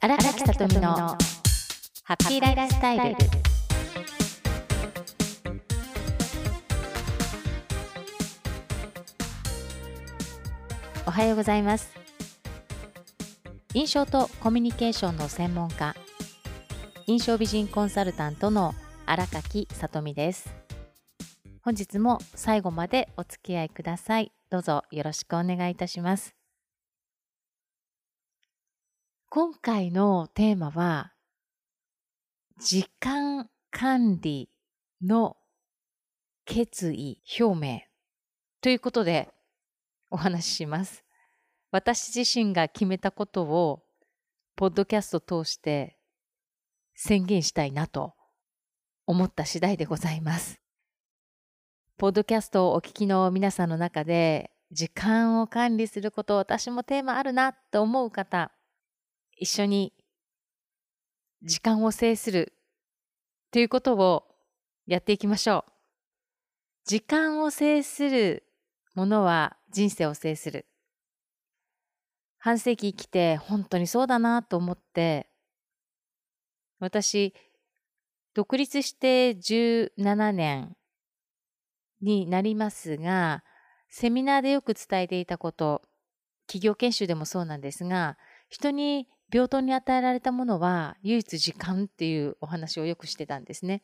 荒垣さとみのハッピーライフスタイル。おはようございます。印象とコミュニケーションの専門家印象美人コンサルタントの荒垣さとみです。本日も最後までお付き合いください。どうぞよろしくお願いいたします。今回のテーマは、時間管理の決意表明ということでお話しします。私自身が決めたことを、ポッドキャスト通して宣言したいなと思った次第でございます。ポッドキャストをお聞きの皆さんの中で、時間を管理すること、私もテーマあるなと思う方、一緒に時間を制するということをやっていきましょう。時間を制するものは人生を制する。半世紀生きて本当にそうだなと思って、私、独立して17年になりますが、セミナーでよく伝えていたこと、企業研修でもそうなんですが、人に病棟に与えられたものは唯一時間っていうお話をよくしてたんですね。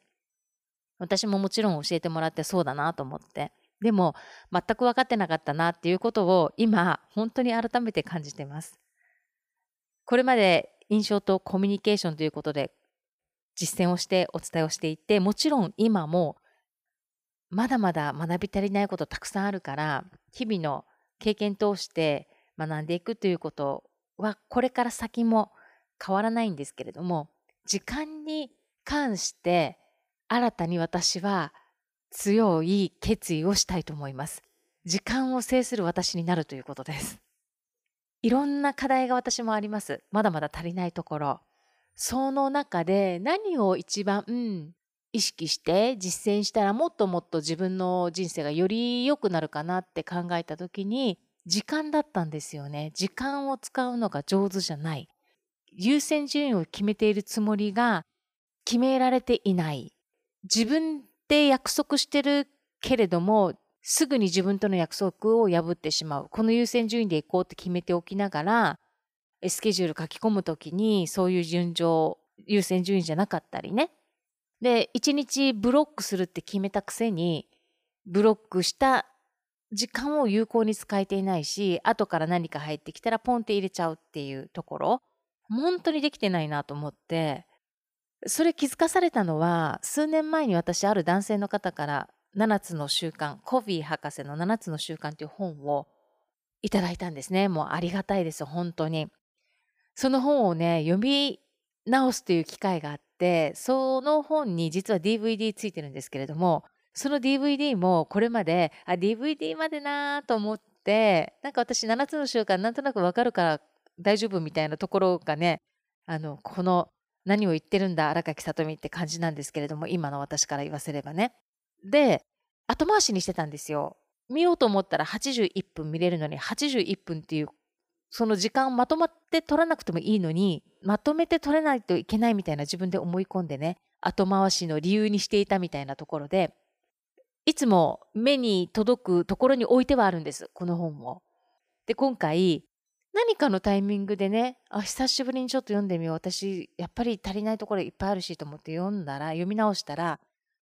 私ももちろん教えてもらってそうだなと思って。でも全く分かってなかったなっていうことを今本当に改めて感じてます。これまで印象とコミュニケーションということで実践をしてお伝えをしていてもちろん今もまだまだ学び足りないことたくさんあるから日々の経験通して学んでいくということはこれから先も変わらないんですけれども時間に関して新たに私は強い決意をしたいと思います。時間を制する私になるということです。いろんな課題が私もあります。まだまだ足りないところ。その中で何を一番、うん、意識して実践したらもっともっと自分の人生がより良くなるかなって考えた時に時間だったんですよね。時間を使うのが上手じゃない。優先順位を決めているつもりが決められていない。自分で約束してるけれども、すぐに自分との約束を破ってしまう。この優先順位で行こうって決めておきながら、スケジュール書き込むときにそういう順序、優先順位じゃなかったりね。で、一日ブロックするって決めたくせに、ブロックした時間を有効に使えていないし、後から何か入ってきたらポンって入れちゃうっていうところ、本当にできてないなと思って、それ気づかされたのは、数年前に私ある男性の方から7つの習慣、コフィー博士の7つの習慣という本をいただいたんですね。もうありがたいです、本当に。その本をね、読み直すという機会があって、その本に実は DVD ついてるんですけれども、その DVD もこれまで、あ、DVD までなーと思って、なんか私7つの習慣なんとなくわかるから大丈夫みたいなところがね、あの、この何を言ってるんだ荒垣さとみって感じなんですけれども、今の私から言わせればね。で、後回しにしてたんですよ。見ようと思ったら81分見れるのに81分っていうその時間まとまって取らなくてもいいのにまとめて取れないといけないみたいな自分で思い込んでね後回しの理由にしていたみたいなところでいつも目に届くところに置いてはあるんです、この本を。で、今回、何かのタイミングでね、あ、久しぶりにちょっと読んでみよう。私、やっぱり足りないところいっぱいあるしと思って読んだら、読み直したら、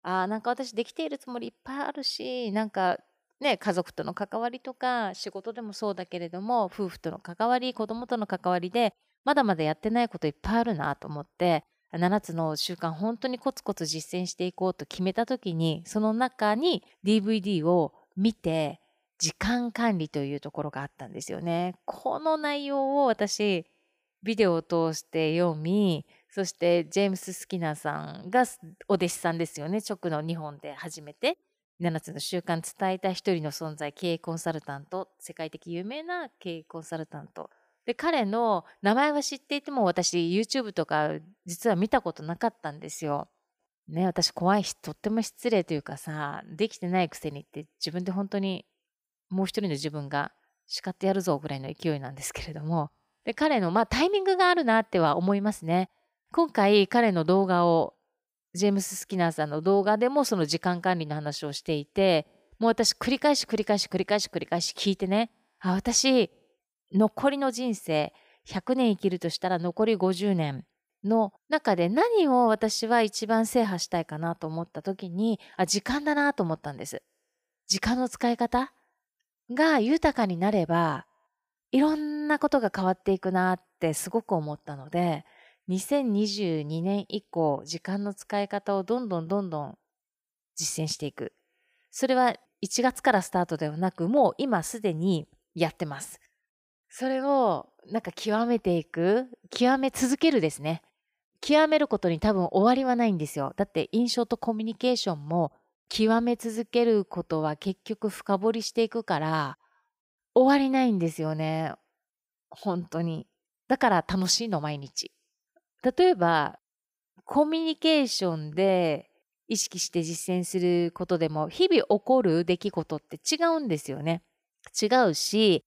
あ、なんか私できているつもりいっぱいあるし、なんかね、家族との関わりとか、仕事でもそうだけれども、夫婦との関わり、子供との関わりで、まだまだやってないこといっぱいあるなと思って、7つの習慣本当にコツコツ実践していこうと決めた時にその中に DVD を見て時間管理というところがあったんですよね。この内容を私ビデオを通して読みそしてジェームス・スキナーさんがお弟子さんですよね。直の日本で初めて。7つの習慣伝えた一人の存在経営コンサルタント。世界的有名な経営コンサルタント。で彼の名前は知っていても私 YouTube とか実は見たことなかったんですよ。ね私怖いしとっても失礼というかさできてないくせにって自分で本当にもう一人の自分が叱ってやるぞぐらいの勢いなんですけれどもで、彼の、まあタイミングがあるなっては思いますね。今回彼の動画を、ジェームス・スキナーさんの動画でもその時間管理の話をしていて、もう私繰り返し繰り返し繰り返し繰り返し聞いてね、あ、私、残りの人生、100年生きるとしたら残り50年の中で何を私は一番制覇したいかなと思った時に、あ、時間だなと思ったんです。時間の使い方が豊かになれば、いろんなことが変わっていくなってすごく思ったので、2022年以降、時間の使い方をどんどんどんどん実践していく。それは1月からスタートではなく、もう今すでにやってます。それをなんか極めていく、極め続けるですね。極めることに多分終わりはないんですよ。だって印象とコミュニケーションも極め続けることは結局深掘りしていくから終わりないんですよね。本当に。だから楽しいの毎日。例えばコミュニケーションで意識して実践することでも日々起こる出来事って違うんですよね。違うし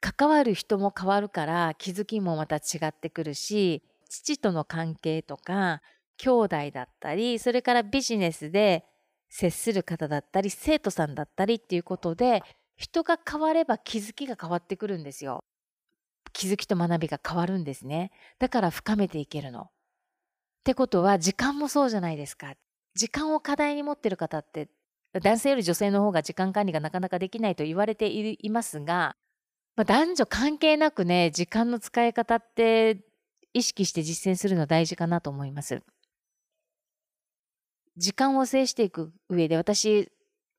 関わる人も変わるから気づきもまた違ってくるし父との関係とか兄弟だったりそれからビジネスで接する方だったり生徒さんだったりっていうことで人が変われば気づきが変わってくるんですよ。気づきと学びが変わるんですね。だから深めていけるの。ってことは時間もそうじゃないですか。時間を課題に持ってる方って男性より女性の方が時間管理がなかなかできないと言われていますが、まあ、男女関係なくね時間の使い方って意識して実践するの大事かなと思います。時間を制していく上で私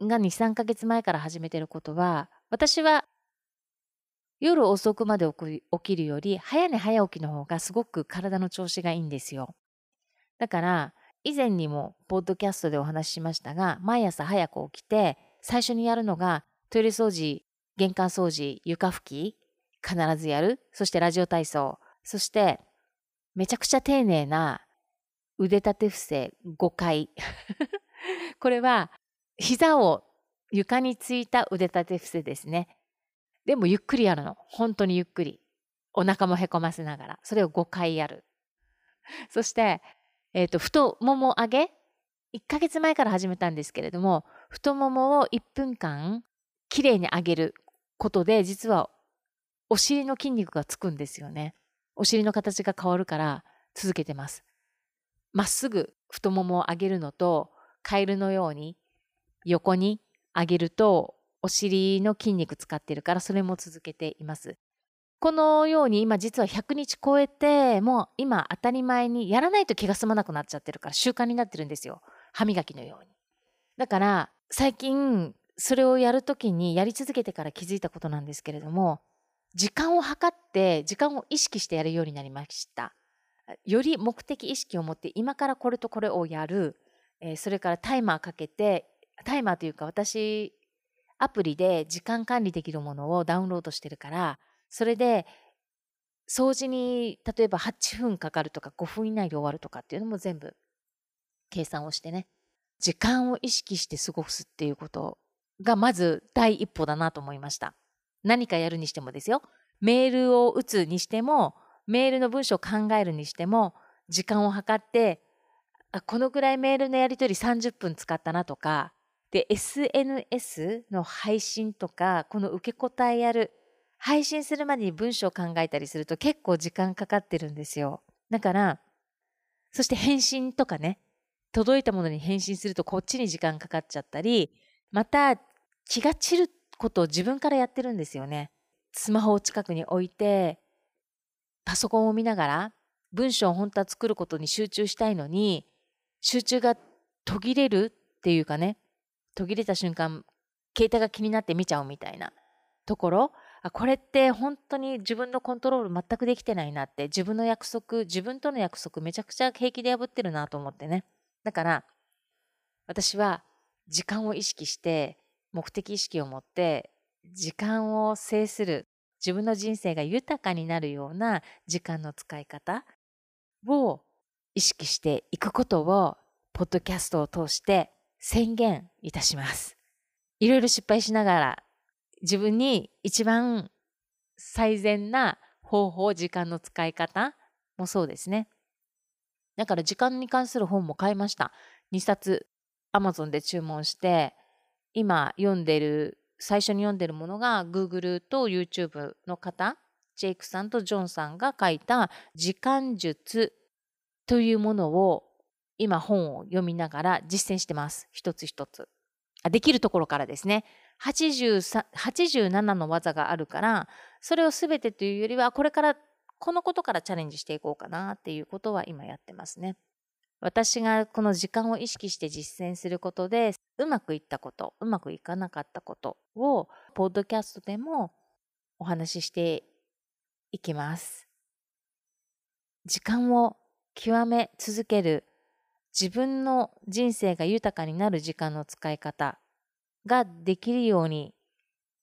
が2、3ヶ月前から始めてることは、私は夜遅くまで起きるより早寝早起きの方がすごく体の調子がいいんですよ。だから以前にもポッドキャストでお話ししましたが毎朝早く起きて最初にやるのがトイレ掃除玄関掃除床拭き必ずやるそしてラジオ体操そしてめちゃくちゃ丁寧な腕立て伏せ5回。これは膝を床についた腕立て伏せですね。でもゆっくりやるの。本当にゆっくり。お腹もへこませながら。それを5回やる。そして、えっ、ー、と、太もも上げ。1ヶ月前から始めたんですけれども、太ももを1分間きれいに上げることで、実はお尻の筋肉がつくんですよね。お尻の形が変わるから続けてます。まっすぐ太ももを上げるのと、カエルのように横に上げるとお尻の筋肉使ってるからそれも続けています。このように今実は100日超えてもう今当たり前にやらないと気が済まなくなっちゃってるから習慣になってるんですよ。歯磨きのように。だから最近それをやるときにやり続けてから気づいたことなんですけれども時間を計って時間を意識してやるようになりました。より目的意識を持って今からこれとこれをやる、えー、それからタイマーかけてタイマーというか私アプリで時間管理できるものをダウンロードしてるからそれで掃除に例えば8分かかるとか5分以内で終わるとかっていうのも全部計算をしてね時間を意識して過ごすっていうことがまず第一歩だなと思いました。何かやるにしてもですよ。メールを打つにしても、メールの文章を考えるにしても、時間を計って、このぐらいメールのやり取り30分使ったなとか、で、SNS の配信とか、この受け答えやる、配信するまでに文章を考えたりすると結構時間かかってるんですよ。だから、そして返信とかね、届いたものに返信するとこっちに時間かかっちゃったり、また気が散ることを自分からやってるんですよね。スマホを近くに置いて、パソコンを見ながら、文章を本当は作ることに集中したいのに、集中が途切れるっていうかね、途切れた瞬間、携帯が気になって見ちゃうみたいなところ、あこれって本当に自分のコントロール全くできてないなって、自分の約束、自分との約束めちゃくちゃ平気で破ってるなと思ってね。だから、私は時間を意識して目的意識を持って時間を制する自分の人生が豊かになるような時間の使い方を意識していくことをポッドキャストを通して宣言いたします。いろいろ失敗しながら自分に一番最善な方法、時間の使い方もそうですね。だから時間に関する本も買いました。2冊 Amazon で注文して、今読んでる、最初に読んでるものが Google と YouTube の方、ジェイクさんとジョンさんが書いた時間術というものを今本を読みながら実践してます。一つ一つ。あできるところからですね。87の技があるから、それを全てというよりは、これからこのことからチャレンジしていこうかなっていうことは今やってますね。私がこの時間を意識して実践することでうまくいったことうまくいかなかったことをポッドキャストでもお話ししていきます。時間を極め続ける自分の人生が豊かになる時間の使い方ができるように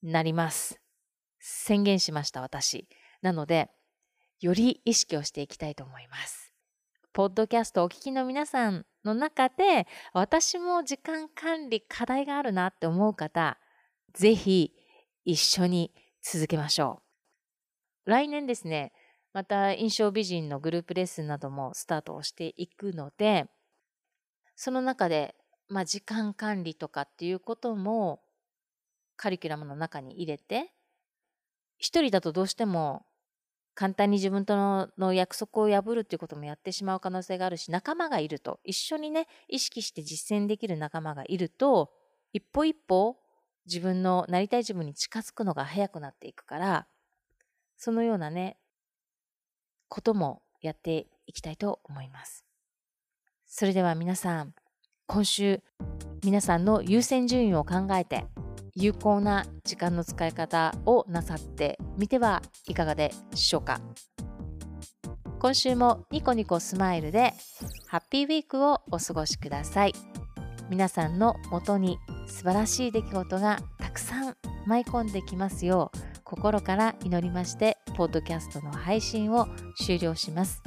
なります。宣言しました私。なのでより意識をしていきたいと思います。ポッドキャストお聞きの皆さんの中で私も時間管理課題があるなって思う方、ぜひ一緒に続けましょう。来年ですね、また印象美人のグループレッスンなどもスタートをしていくので、その中で、まあ、時間管理とかっていうこともカリキュラムの中に入れて、一人だとどうしても簡単に自分とのの約束を破るっていうこともやってしまう可能性があるし仲間がいると。一緒にね意識して実践できる仲間がいると一歩一歩自分のなりたい自分に近づくのが早くなっていくからそのようなねこともやっていきたいと思います。それでは皆さん今週皆さんの優先順位を考えて有効な時間の使い方をなさってみてはいかがでしょうか。今週もニコニコスマイルでハッピーウィークをお過ごしください。皆さんのもとに素晴らしい出来事がたくさん舞い込んできますよう心から祈りましてポッドキャストの配信を終了します。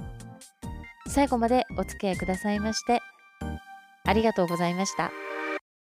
最後までお付き合いくださいましてありがとうございました。